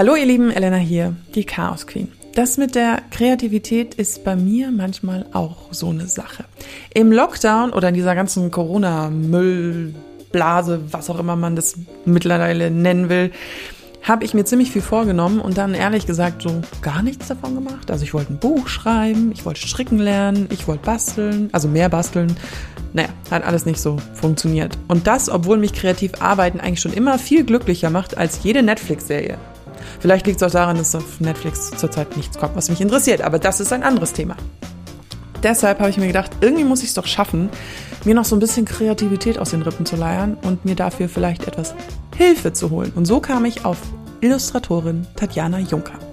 Hallo ihr Lieben, Elena hier, die Chaos Queen. Das mit der Kreativität ist bei mir manchmal auch so eine Sache. Im Lockdown oder in dieser ganzen Corona-Müllblase, was auch immer man das mittlerweile nennen will, habe ich mir ziemlich viel vorgenommen und dann ehrlich gesagt so gar nichts davon gemacht. Also ich wollte ein Buch schreiben, ich wollte stricken lernen, ich wollte basteln, also mehr basteln. Naja, hat alles nicht so funktioniert. Und das, obwohl mich kreativ arbeiten eigentlich schon immer viel glücklicher macht als jede Netflix-Serie. Vielleicht liegt es auch daran, dass auf Netflix zurzeit nichts kommt, was mich interessiert, aber das ist ein anderes Thema. Deshalb habe ich mir gedacht, irgendwie muss ich es doch schaffen, mir noch so ein bisschen Kreativität aus den Rippen zu leiern und mir dafür vielleicht etwas Hilfe zu holen. Und so kam ich auf Illustratorin Tatjana Juncker.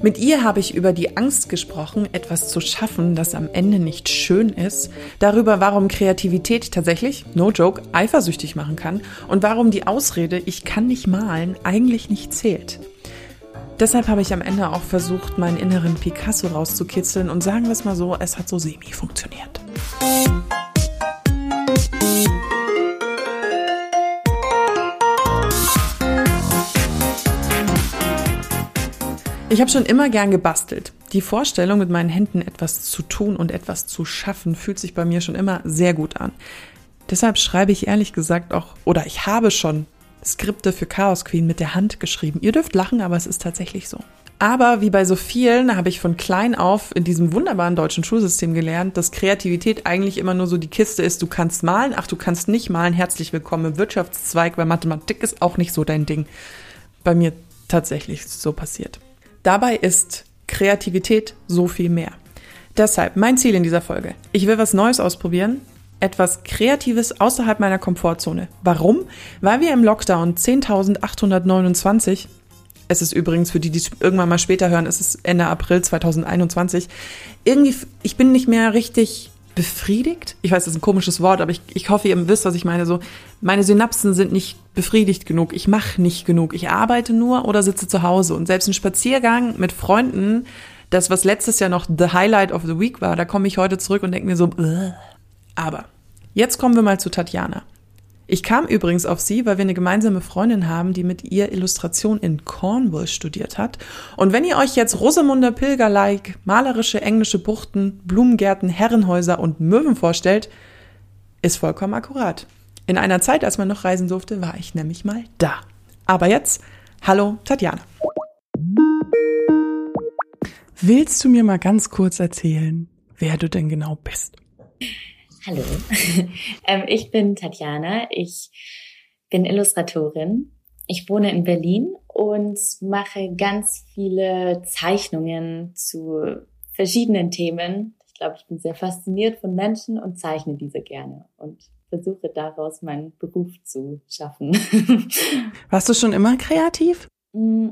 Mit ihr habe ich über die Angst gesprochen, etwas zu schaffen, das am Ende nicht schön ist, darüber, warum Kreativität tatsächlich, no joke, eifersüchtig machen kann und warum die Ausrede, ich kann nicht malen, eigentlich nicht zählt. Deshalb habe ich am Ende auch versucht, meinen inneren Picasso rauszukitzeln und sagen wir es mal so, es hat so semi funktioniert. Ich habe schon immer gern gebastelt. Die Vorstellung, mit meinen Händen etwas zu tun und etwas zu schaffen, fühlt sich bei mir schon immer sehr gut an. Deshalb schreibe ich ehrlich gesagt auch, oder ich habe schon Skripte für Chaos Queen mit der Hand geschrieben. Ihr dürft lachen, aber es ist tatsächlich so. Aber wie bei so vielen habe ich von klein auf in diesem wunderbaren deutschen Schulsystem gelernt, dass Kreativität eigentlich immer nur so die Kiste ist, du kannst malen, ach du kannst nicht malen, herzlich willkommen im Wirtschaftszweig, weil Mathematik ist auch nicht so dein Ding. Bei mir tatsächlich so passiert. Dabei ist Kreativität so viel mehr. Deshalb mein Ziel in dieser Folge. Ich will was Neues ausprobieren, etwas Kreatives außerhalb meiner Komfortzone. Warum? Weil wir im Lockdown 10.829, es ist übrigens für die, die es irgendwann mal später hören, es ist Ende April 2021, irgendwie, ich bin nicht mehr richtig befriedigt. Ich weiß, das ist ein komisches Wort, aber ich, ich hoffe, ihr wisst, was ich meine. So, meine Synapsen sind nicht befriedigt genug. Ich mache nicht genug. Ich arbeite nur oder sitze zu Hause. Und selbst ein Spaziergang mit Freunden, das, was letztes Jahr noch the Highlight of the Week war, da komme ich heute zurück und denke mir so, Ugh. aber jetzt kommen wir mal zu Tatjana. Ich kam übrigens auf sie, weil wir eine gemeinsame Freundin haben, die mit ihr Illustration in Cornwall studiert hat. Und wenn ihr euch jetzt Rosamunder Pilger-like malerische englische Buchten, Blumengärten, Herrenhäuser und Möwen vorstellt, ist vollkommen akkurat. In einer Zeit, als man noch reisen durfte, war ich nämlich mal da. Aber jetzt, hallo Tatjana. Willst du mir mal ganz kurz erzählen, wer du denn genau bist? Hallo, ähm, ich bin Tatjana. Ich bin Illustratorin. Ich wohne in Berlin und mache ganz viele Zeichnungen zu verschiedenen Themen. Ich glaube, ich bin sehr fasziniert von Menschen und zeichne diese gerne und versuche daraus meinen Beruf zu schaffen. Warst du schon immer kreativ? Mm,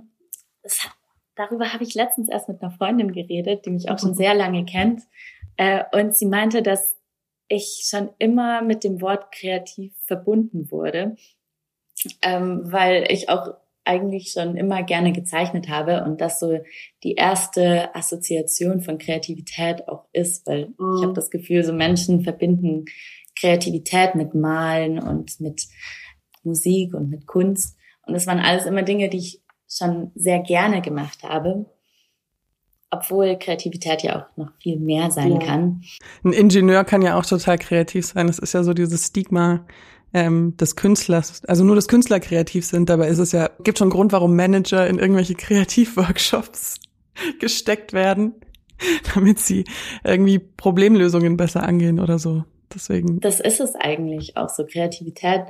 hat, darüber habe ich letztens erst mit einer Freundin geredet, die mich auch schon sehr lange kennt. Äh, und sie meinte, dass ich schon immer mit dem Wort kreativ verbunden wurde, ähm, weil ich auch eigentlich schon immer gerne gezeichnet habe und das so die erste Assoziation von Kreativität auch ist, weil mhm. ich habe das Gefühl, so Menschen verbinden Kreativität mit Malen und mit Musik und mit Kunst und das waren alles immer Dinge, die ich schon sehr gerne gemacht habe obwohl Kreativität ja auch noch viel mehr sein ja. kann. Ein Ingenieur kann ja auch total kreativ sein. Das ist ja so dieses Stigma ähm, des Künstlers. Also nur, dass Künstler kreativ sind. Dabei ist es ja, gibt schon einen Grund, warum Manager in irgendwelche Kreativworkshops gesteckt werden, damit sie irgendwie Problemlösungen besser angehen oder so. Deswegen. Das ist es eigentlich auch so. Kreativität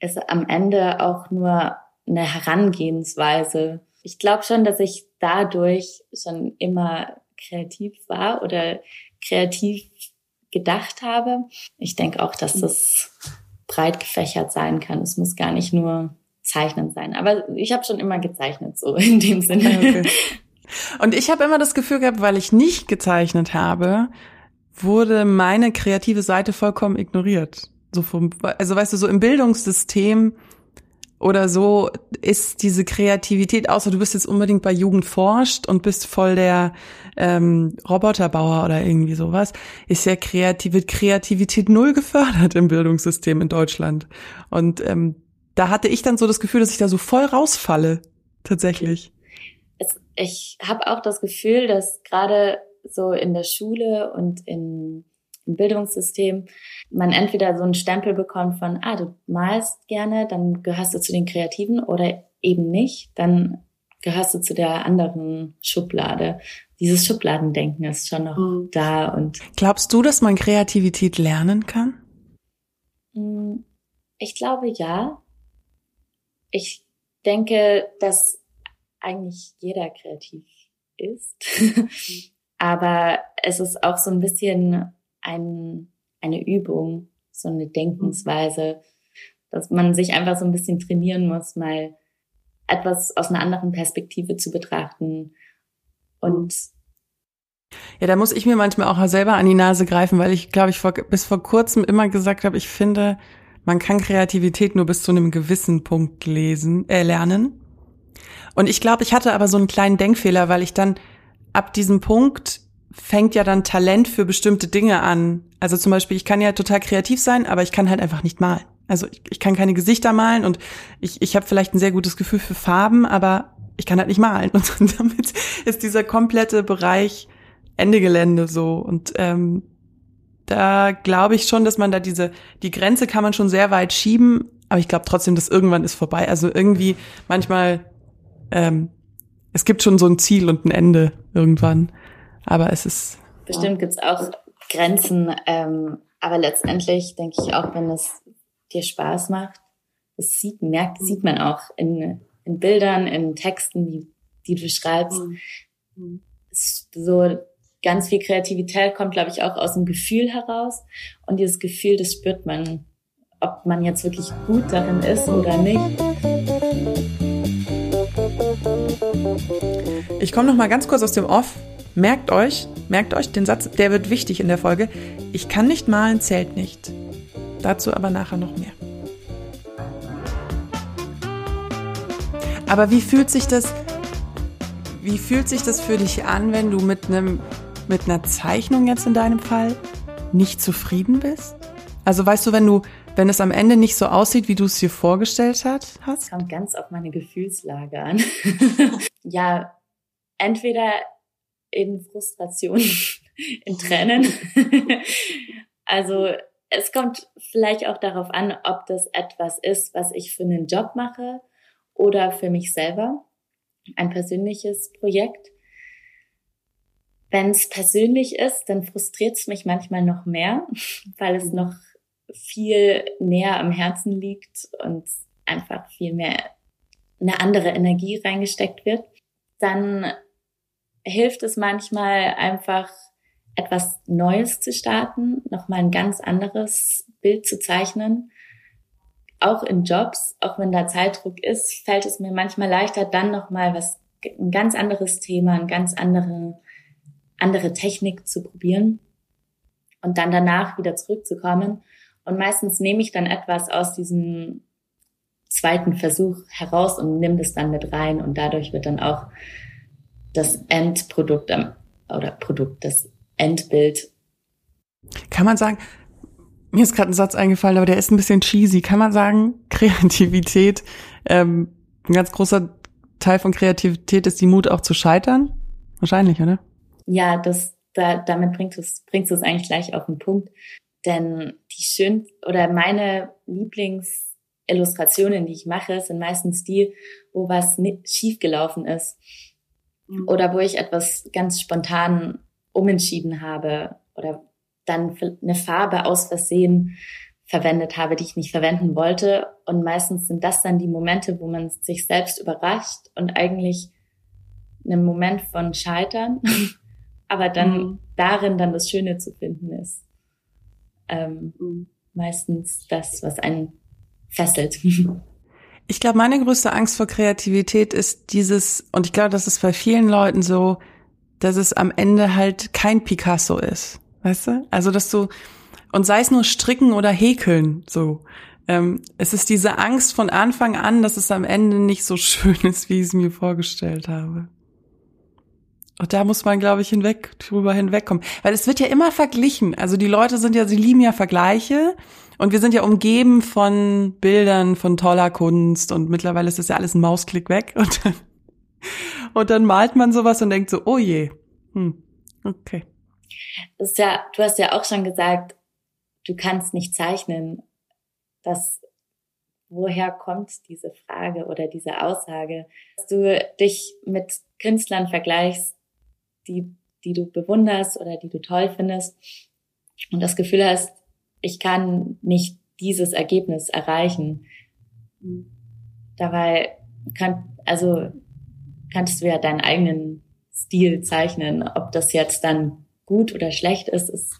ist am Ende auch nur eine Herangehensweise ich glaube schon, dass ich dadurch schon immer kreativ war oder kreativ gedacht habe. Ich denke auch, dass das breit gefächert sein kann. Es muss gar nicht nur Zeichnen sein. Aber ich habe schon immer gezeichnet, so in dem Sinne. Okay. Und ich habe immer das Gefühl gehabt, weil ich nicht gezeichnet habe, wurde meine kreative Seite vollkommen ignoriert. So vom, also weißt du, so im Bildungssystem oder so ist diese Kreativität, außer du bist jetzt unbedingt bei Jugend forscht und bist voll der ähm, Roboterbauer oder irgendwie sowas, ist ja kreative Kreativität null gefördert im Bildungssystem in Deutschland. Und ähm, da hatte ich dann so das Gefühl, dass ich da so voll rausfalle. tatsächlich. Es, ich habe auch das Gefühl, dass gerade so in der Schule und in, Bildungssystem man entweder so einen Stempel bekommt von, ah, du malst gerne, dann gehörst du zu den Kreativen oder eben nicht, dann gehörst du zu der anderen Schublade. Dieses Schubladendenken ist schon noch mhm. da und. Glaubst du, dass man Kreativität lernen kann? Hm, ich glaube ja. Ich denke, dass eigentlich jeder kreativ ist. Aber es ist auch so ein bisschen ein, eine Übung, so eine Denkensweise, dass man sich einfach so ein bisschen trainieren muss, mal etwas aus einer anderen Perspektive zu betrachten. Und ja, da muss ich mir manchmal auch selber an die Nase greifen, weil ich, glaube ich, vor, bis vor kurzem immer gesagt habe, ich finde, man kann Kreativität nur bis zu einem gewissen Punkt lesen, äh, lernen. Und ich glaube, ich hatte aber so einen kleinen Denkfehler, weil ich dann ab diesem Punkt fängt ja dann Talent für bestimmte Dinge an. Also zum Beispiel, ich kann ja total kreativ sein, aber ich kann halt einfach nicht malen. Also ich, ich kann keine Gesichter malen und ich, ich habe vielleicht ein sehr gutes Gefühl für Farben, aber ich kann halt nicht malen. Und damit ist dieser komplette Bereich Ende Gelände so. Und ähm, da glaube ich schon, dass man da diese, die Grenze kann man schon sehr weit schieben, aber ich glaube trotzdem, dass irgendwann ist vorbei. Also irgendwie manchmal, ähm, es gibt schon so ein Ziel und ein Ende irgendwann. Aber es ist. Bestimmt gibt's auch Grenzen, ähm, aber letztendlich denke ich auch, wenn es dir Spaß macht. Das sieht, merkt, sieht man auch in, in Bildern, in Texten, die, die du schreibst. Mhm. So ganz viel Kreativität kommt, glaube ich, auch aus dem Gefühl heraus. Und dieses Gefühl, das spürt man, ob man jetzt wirklich gut darin ist oder nicht. Ich komme noch mal ganz kurz aus dem Off. Merkt euch, merkt euch den Satz, der wird wichtig in der Folge. Ich kann nicht malen, zählt nicht. Dazu aber nachher noch mehr. Aber wie fühlt sich das, wie fühlt sich das für dich an, wenn du mit einem, mit einer Zeichnung jetzt in deinem Fall nicht zufrieden bist? Also weißt du, wenn du, wenn es am Ende nicht so aussieht, wie du es dir vorgestellt hast? Das kommt ganz auf meine Gefühlslage an. ja, entweder in Frustration, in Tränen. also es kommt vielleicht auch darauf an, ob das etwas ist, was ich für einen Job mache oder für mich selber, ein persönliches Projekt. Wenn es persönlich ist, dann frustriert es mich manchmal noch mehr, weil es noch viel näher am Herzen liegt und einfach viel mehr eine andere Energie reingesteckt wird. Dann hilft es manchmal einfach etwas Neues zu starten, nochmal ein ganz anderes Bild zu zeichnen. Auch in Jobs, auch wenn da Zeitdruck ist, fällt es mir manchmal leichter, dann nochmal was, ein ganz anderes Thema, ein ganz andere, andere Technik zu probieren und dann danach wieder zurückzukommen. Und meistens nehme ich dann etwas aus diesem zweiten Versuch heraus und nehme das dann mit rein und dadurch wird dann auch das Endprodukt oder Produkt, das Endbild. Kann man sagen, mir ist gerade ein Satz eingefallen, aber der ist ein bisschen cheesy. Kann man sagen, Kreativität, ähm, ein ganz großer Teil von Kreativität ist die Mut auch zu scheitern? Wahrscheinlich, oder? Ja, das, da, damit bringt es, bringt es eigentlich gleich auf den Punkt. Denn die schön, oder meine Lieblingsillustrationen, die ich mache, sind meistens die, wo was schief gelaufen ist. Mhm. Oder wo ich etwas ganz spontan umentschieden habe oder dann eine Farbe aus Versehen verwendet habe, die ich nicht verwenden wollte. Und meistens sind das dann die Momente, wo man sich selbst überrascht und eigentlich einen Moment von Scheitern, aber dann mhm. darin dann das Schöne zu finden ist. Ähm, mhm. Meistens das, was einen fesselt. Ich glaube, meine größte Angst vor Kreativität ist dieses, und ich glaube, das ist bei vielen Leuten so, dass es am Ende halt kein Picasso ist. Weißt du? Also, dass du, und sei es nur stricken oder häkeln, so. Ähm, es ist diese Angst von Anfang an, dass es am Ende nicht so schön ist, wie ich es mir vorgestellt habe. Und da muss man, glaube ich, hinweg, drüber hinwegkommen. Weil es wird ja immer verglichen. Also die Leute sind ja, sie lieben ja Vergleiche. Und wir sind ja umgeben von Bildern, von toller Kunst. Und mittlerweile ist das ja alles ein Mausklick weg. Und dann Und dann malt man sowas und denkt so, oh je. Hm. Okay. Das ist ja, du hast ja auch schon gesagt, du kannst nicht zeichnen. Das, woher kommt diese Frage oder diese Aussage? Dass du dich mit Künstlern vergleichst, die, die du bewunderst oder die du toll findest und das Gefühl hast, ich kann nicht dieses Ergebnis erreichen. Dabei kann, also kannst du ja deinen eigenen Stil zeichnen. Ob das jetzt dann gut oder schlecht ist, ist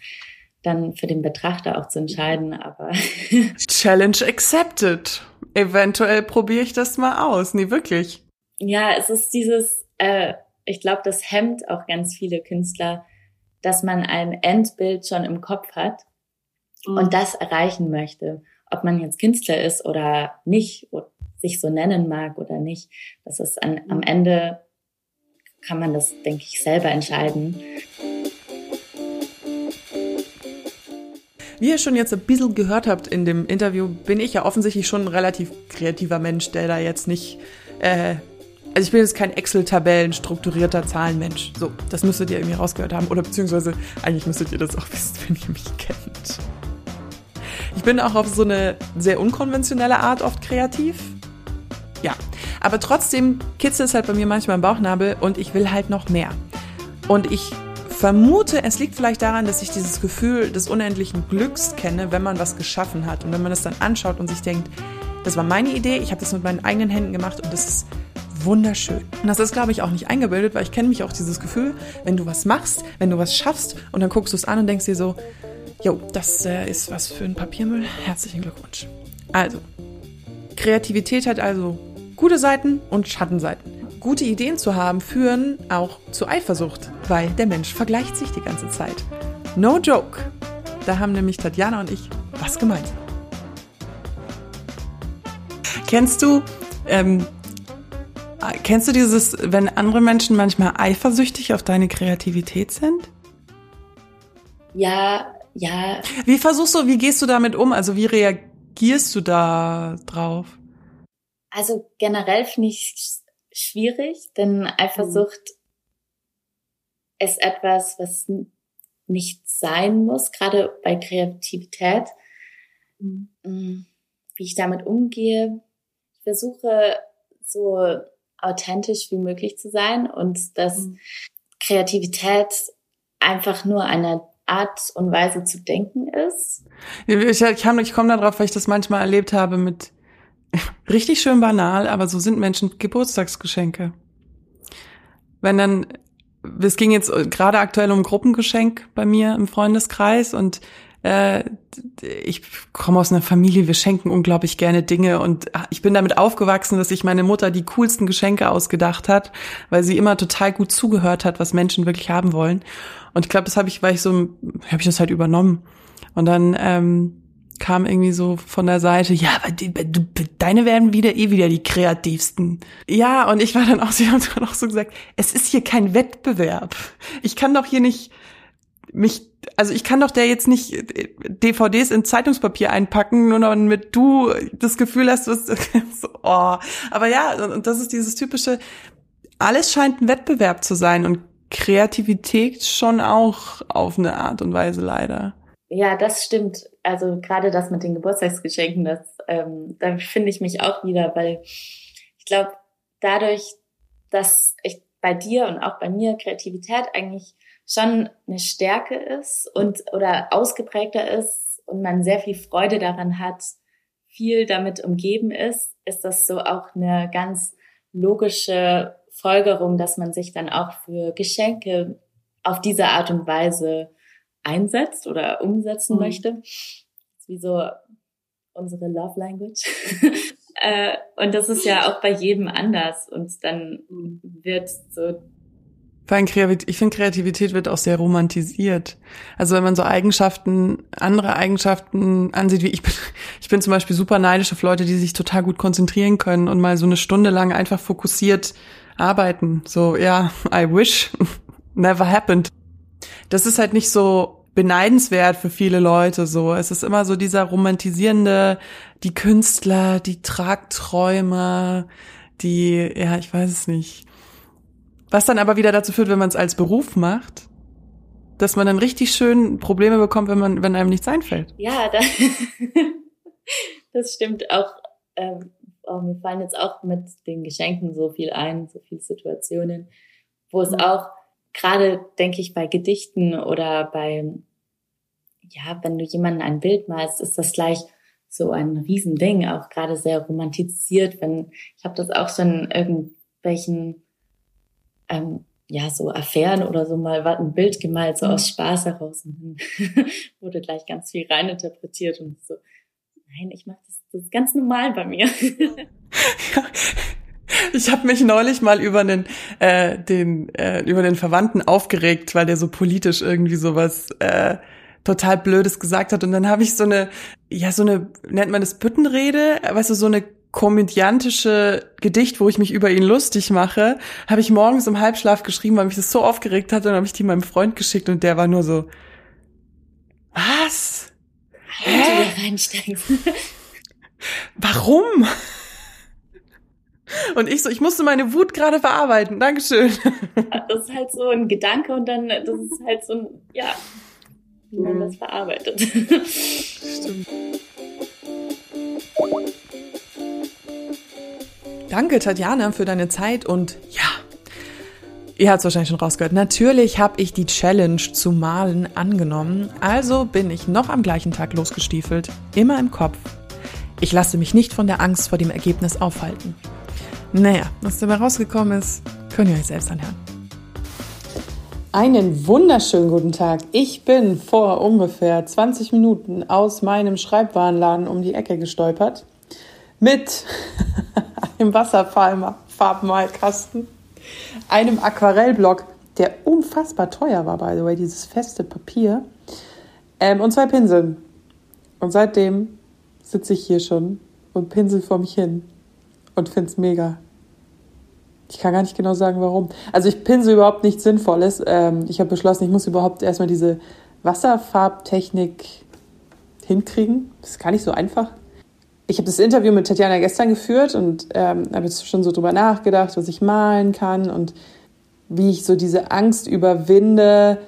dann für den Betrachter auch zu entscheiden, aber. Challenge accepted. Eventuell probiere ich das mal aus. Nee, wirklich. Ja, es ist dieses, äh, ich glaube, das hemmt auch ganz viele Künstler, dass man ein Endbild schon im Kopf hat mhm. und das erreichen möchte. Ob man jetzt Künstler ist oder nicht, oder sich so nennen mag oder nicht, das ist an, am mhm. Ende kann man das, denke ich, selber entscheiden. Wie ihr schon jetzt ein bisschen gehört habt in dem Interview, bin ich ja offensichtlich schon ein relativ kreativer Mensch, der da jetzt nicht äh, also ich bin jetzt kein Excel-Tabellen strukturierter Zahlenmensch. So, das müsstet ihr irgendwie rausgehört haben. Oder beziehungsweise, eigentlich müsstet ihr das auch wissen, wenn ihr mich kennt. Ich bin auch auf so eine sehr unkonventionelle Art oft kreativ. Ja, aber trotzdem kitzelt es halt bei mir manchmal im Bauchnabel und ich will halt noch mehr. Und ich vermute, es liegt vielleicht daran, dass ich dieses Gefühl des unendlichen Glücks kenne, wenn man was geschaffen hat. Und wenn man es dann anschaut und sich denkt, das war meine Idee, ich habe das mit meinen eigenen Händen gemacht und das ist wunderschön. Und das ist, glaube ich, auch nicht eingebildet, weil ich kenne mich auch dieses Gefühl, wenn du was machst, wenn du was schaffst und dann guckst du es an und denkst dir so, jo, das äh, ist was für ein Papiermüll. Herzlichen Glückwunsch. Also, Kreativität hat also gute Seiten und Schattenseiten. Gute Ideen zu haben führen auch zu Eifersucht, weil der Mensch vergleicht sich die ganze Zeit. No joke. Da haben nämlich Tatjana und ich was gemeinsam. Kennst du ähm, Kennst du dieses, wenn andere Menschen manchmal eifersüchtig auf deine Kreativität sind? Ja, ja. Wie versuchst du, wie gehst du damit um? Also wie reagierst du da drauf? Also generell finde ich es schwierig, denn Eifersucht mhm. ist etwas, was nicht sein muss, gerade bei Kreativität. Mhm. Mm, wie ich damit umgehe. Ich versuche so authentisch wie möglich zu sein und dass mhm. Kreativität einfach nur eine Art und Weise zu denken ist. Ich, ich, ich komme darauf, weil ich das manchmal erlebt habe mit richtig schön banal, aber so sind Menschen Geburtstagsgeschenke. Wenn dann, es ging jetzt gerade aktuell um Gruppengeschenk bei mir im Freundeskreis und äh, ich komme aus einer Familie, wir schenken unglaublich gerne Dinge und ich bin damit aufgewachsen, dass sich meine Mutter die coolsten Geschenke ausgedacht hat, weil sie immer total gut zugehört hat, was Menschen wirklich haben wollen. Und ich glaube, das habe ich, weil ich so, habe ich das halt übernommen. Und dann ähm, kam irgendwie so von der Seite, ja, aber die, du, deine werden wieder eh wieder die kreativsten. Ja, und ich war dann auch, sie haben dann auch so gesagt, es ist hier kein Wettbewerb. Ich kann doch hier nicht mich, also ich kann doch der jetzt nicht DVDs in Zeitungspapier einpacken, nur damit du das Gefühl hast, du so, oh. Aber ja, und das ist dieses typische, alles scheint ein Wettbewerb zu sein und Kreativität schon auch auf eine Art und Weise leider. Ja, das stimmt. Also gerade das mit den Geburtstagsgeschenken, das, ähm, da finde ich mich auch wieder, weil ich glaube, dadurch, dass ich bei dir und auch bei mir Kreativität eigentlich schon eine Stärke ist und oder ausgeprägter ist und man sehr viel Freude daran hat, viel damit umgeben ist, ist das so auch eine ganz logische Folgerung, dass man sich dann auch für Geschenke auf diese Art und Weise einsetzt oder umsetzen mhm. möchte. Wie so unsere Love Language. äh, und das ist ja auch bei jedem anders. Und dann mhm. wird so ich finde, Kreativität wird auch sehr romantisiert. Also wenn man so Eigenschaften, andere Eigenschaften ansieht, wie ich bin, ich bin zum Beispiel super neidisch auf Leute, die sich total gut konzentrieren können und mal so eine Stunde lang einfach fokussiert arbeiten. So, ja, I wish. Never happened. Das ist halt nicht so beneidenswert für viele Leute so. Es ist immer so dieser romantisierende, die Künstler, die Tragträumer, die, ja, ich weiß es nicht Was dann aber wieder dazu führt, wenn man es als Beruf macht, dass man dann richtig schön Probleme bekommt, wenn man, wenn einem nichts einfällt. Ja, da, das stimmt auch. Ähm, oh, mir fallen jetzt auch mit den Geschenken so viel ein, so viele Situationen, wo es mhm. auch gerade, denke ich, bei Gedichten oder bei, ja, wenn du jemanden ein Bild malst, ist das gleich so ein Riesending, auch gerade sehr romantisiert, wenn, ich habe das auch schon in irgendwelchen, ähm, ja, so Affären oder so mal ein Bild gemalt, so aus Spaß heraus und dann wurde gleich ganz viel reininterpretiert und so, nein, ich mache das, das ist ganz normal bei mir. Ich habe mich neulich mal über den, äh, den, äh, über den Verwandten aufgeregt, weil der so politisch irgendwie sowas äh, total Blödes gesagt hat. Und dann habe ich so eine, ja, so eine, nennt man das Büttenrede, weißt du, so eine komödiantische Gedicht, wo ich mich über ihn lustig mache, habe ich morgens im Halbschlaf geschrieben, weil mich das so aufgeregt hat. Und dann habe ich die meinem Freund geschickt und der war nur so, was? Hä? Warum? Und ich so, ich musste meine Wut gerade verarbeiten. Dankeschön. Das ist halt so ein Gedanke und dann, das ist halt so ein, ja, wie man das verarbeitet. Stimmt. Danke, Tatjana, für deine Zeit und ja, ihr habt es wahrscheinlich schon rausgehört. Natürlich habe ich die Challenge zu malen angenommen, also bin ich noch am gleichen Tag losgestiefelt, immer im Kopf. Ich lasse mich nicht von der Angst vor dem Ergebnis aufhalten. Naja, was dabei rausgekommen ist, könnt ihr euch selbst anhören. Einen wunderschönen guten Tag. Ich bin vor ungefähr 20 Minuten aus meinem Schreibwarenladen um die Ecke gestolpert mit einem Wasserfarbmalkasten, einem Aquarellblock, der unfassbar teuer war, by the way, dieses feste Papier, ähm, und zwei Pinseln. Und seitdem sitze ich hier schon und pinsel vor mich hin und finde es mega. Ich kann gar nicht genau sagen, warum. Also ich pinsel überhaupt nichts Sinnvolles. Ähm, ich habe beschlossen, ich muss überhaupt erstmal diese Wasserfarbtechnik hinkriegen. Das ist gar nicht so einfach. Ich habe das Interview mit Tatjana gestern geführt und ähm, habe jetzt schon so drüber nachgedacht, was ich malen kann und wie ich so diese Angst überwinde,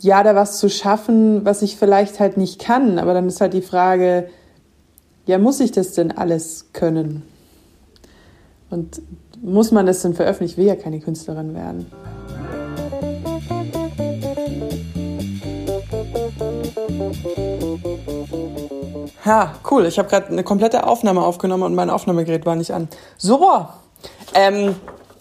ja, da was zu schaffen, was ich vielleicht halt nicht kann. Aber dann ist halt die Frage, ja, muss ich das denn alles können? Und muss man das denn veröffentlichen? Ich will ja keine Künstlerin werden. Ja, cool. Ich habe gerade eine komplette Aufnahme aufgenommen und mein Aufnahmegerät war nicht an. So, ähm,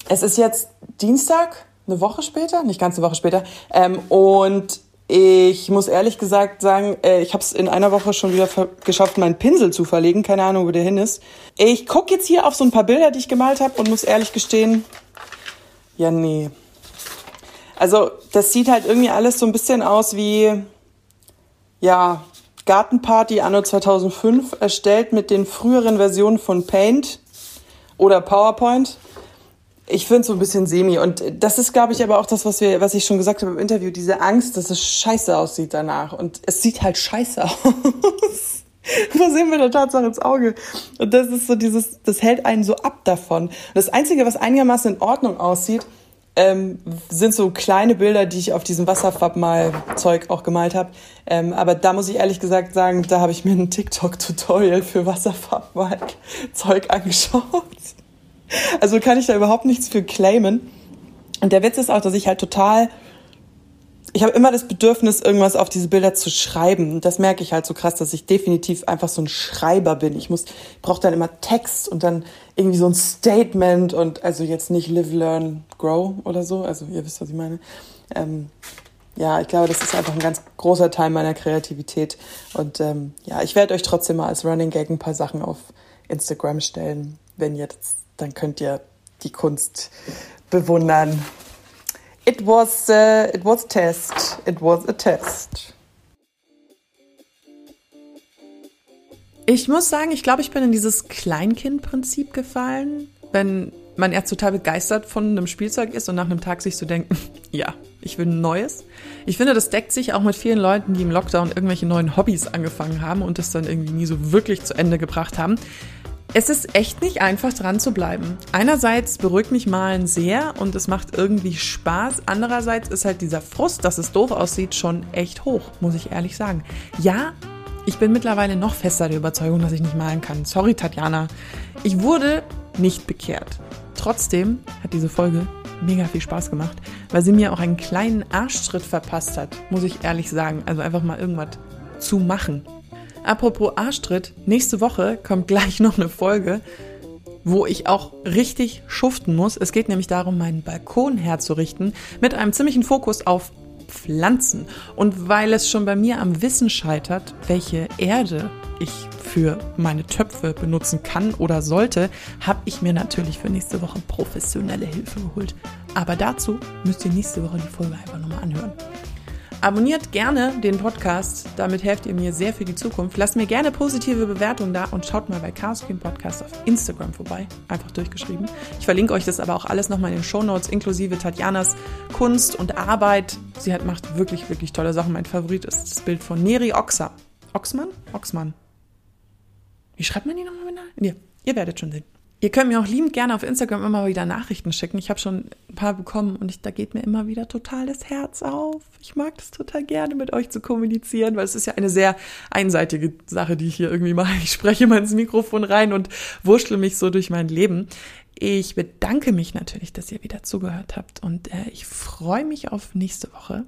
es ist jetzt Dienstag, eine Woche später, nicht ganz eine Woche später. Ähm, und ich muss ehrlich gesagt sagen, äh, ich habe es in einer Woche schon wieder geschafft, meinen Pinsel zu verlegen. Keine Ahnung, wo der hin ist. Ich gucke jetzt hier auf so ein paar Bilder, die ich gemalt habe und muss ehrlich gestehen, ja, nee. Also das sieht halt irgendwie alles so ein bisschen aus wie, ja, Gartenparty anno 2005, erstellt mit den früheren Versionen von Paint oder PowerPoint ich finde es so ein bisschen semi. Und das ist, glaube ich, aber auch das, was wir, was ich schon gesagt habe im Interview, diese Angst, dass es scheiße aussieht danach. Und es sieht halt scheiße aus. Wo sehen wir der Tatsache ins Auge? Und das ist so dieses, das hält einen so ab davon. Und das Einzige, was einigermaßen in Ordnung aussieht, ähm, sind so kleine Bilder, die ich auf diesem Wasserfarbmal-Zeug auch gemalt habe. Ähm, aber da muss ich ehrlich gesagt sagen, da habe ich mir ein TikTok-Tutorial für Wasserfarbmal-Zeug angeschaut. Also kann ich da überhaupt nichts für claimen. Und der Witz ist auch, dass ich halt total, ich habe immer das Bedürfnis, irgendwas auf diese Bilder zu schreiben. Und das merke ich halt so krass, dass ich definitiv einfach so ein Schreiber bin. Ich muss, brauche dann immer Text und dann irgendwie so ein Statement und also jetzt nicht live, learn, grow oder so. Also ihr wisst, was ich meine. Ähm, ja, ich glaube, das ist einfach ein ganz großer Teil meiner Kreativität. Und ähm, ja, ich werde euch trotzdem mal als Running Gag ein paar Sachen auf Instagram stellen, wenn jetzt dann könnt ihr die Kunst bewundern. It was, uh, it was a test. It was a test. Ich muss sagen, ich glaube, ich bin in dieses Kleinkind-Prinzip gefallen, wenn man erst total begeistert von einem Spielzeug ist und nach einem Tag sich so denkt, ja, ich will ein neues. Ich finde, das deckt sich auch mit vielen Leuten, die im Lockdown irgendwelche neuen Hobbys angefangen haben und das dann irgendwie nie so wirklich zu Ende gebracht haben. Es ist echt nicht einfach dran zu bleiben. Einerseits beruhigt mich Malen sehr und es macht irgendwie Spaß. Andererseits ist halt dieser Frust, dass es doof aussieht, schon echt hoch, muss ich ehrlich sagen. Ja, ich bin mittlerweile noch fester der Überzeugung, dass ich nicht malen kann. Sorry, Tatjana. Ich wurde nicht bekehrt. Trotzdem hat diese Folge mega viel Spaß gemacht, weil sie mir auch einen kleinen Arschschritt verpasst hat, muss ich ehrlich sagen. Also einfach mal irgendwas zu machen. Apropos Arschtritt, nächste Woche kommt gleich noch eine Folge, wo ich auch richtig schuften muss. Es geht nämlich darum, meinen Balkon herzurichten mit einem ziemlichen Fokus auf Pflanzen. Und weil es schon bei mir am Wissen scheitert, welche Erde ich für meine Töpfe benutzen kann oder sollte, habe ich mir natürlich für nächste Woche professionelle Hilfe geholt. Aber dazu müsst ihr nächste Woche die Folge einfach nochmal anhören. Abonniert gerne den Podcast, damit helft ihr mir sehr für die Zukunft. Lasst mir gerne positive Bewertungen da und schaut mal bei Chaos Cream Podcast auf Instagram vorbei, einfach durchgeschrieben. Ich verlinke euch das aber auch alles nochmal in den Show Notes, inklusive Tatjanas Kunst und Arbeit. Sie hat, macht wirklich, wirklich tolle Sachen. Mein Favorit ist das Bild von Neri Oxa. Oxmann? Oxmann. Wie schreibt man die nochmal? Ja, ihr werdet schon sehen. Ihr könnt mir auch liebend gerne auf Instagram immer wieder Nachrichten schicken. Ich habe schon ein paar bekommen und ich, da geht mir immer wieder total das Herz auf. Ich mag das total gerne, mit euch zu kommunizieren, weil es ist ja eine sehr einseitige Sache, die ich hier irgendwie mache. Ich spreche mal ins Mikrofon rein und wurschtle mich so durch mein Leben. Ich bedanke mich natürlich, dass ihr wieder zugehört habt und äh, ich freue mich auf nächste Woche.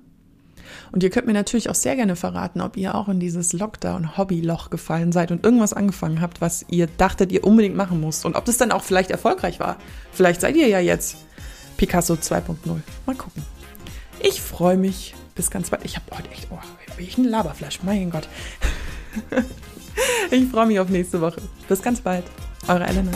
Und ihr könnt mir natürlich auch sehr gerne verraten, ob ihr auch in dieses Lockdown-Hobby-Loch gefallen seid und irgendwas angefangen habt, was ihr dachtet, ihr unbedingt machen müsst. Und ob das dann auch vielleicht erfolgreich war. Vielleicht seid ihr ja jetzt Picasso 2.0. Mal gucken. Ich freue mich. Bis ganz bald. Ich habe heute echt, oh, bin ich ein Laberflasch. Mein Gott. ich freue mich auf nächste Woche. Bis ganz bald. Eure Elena.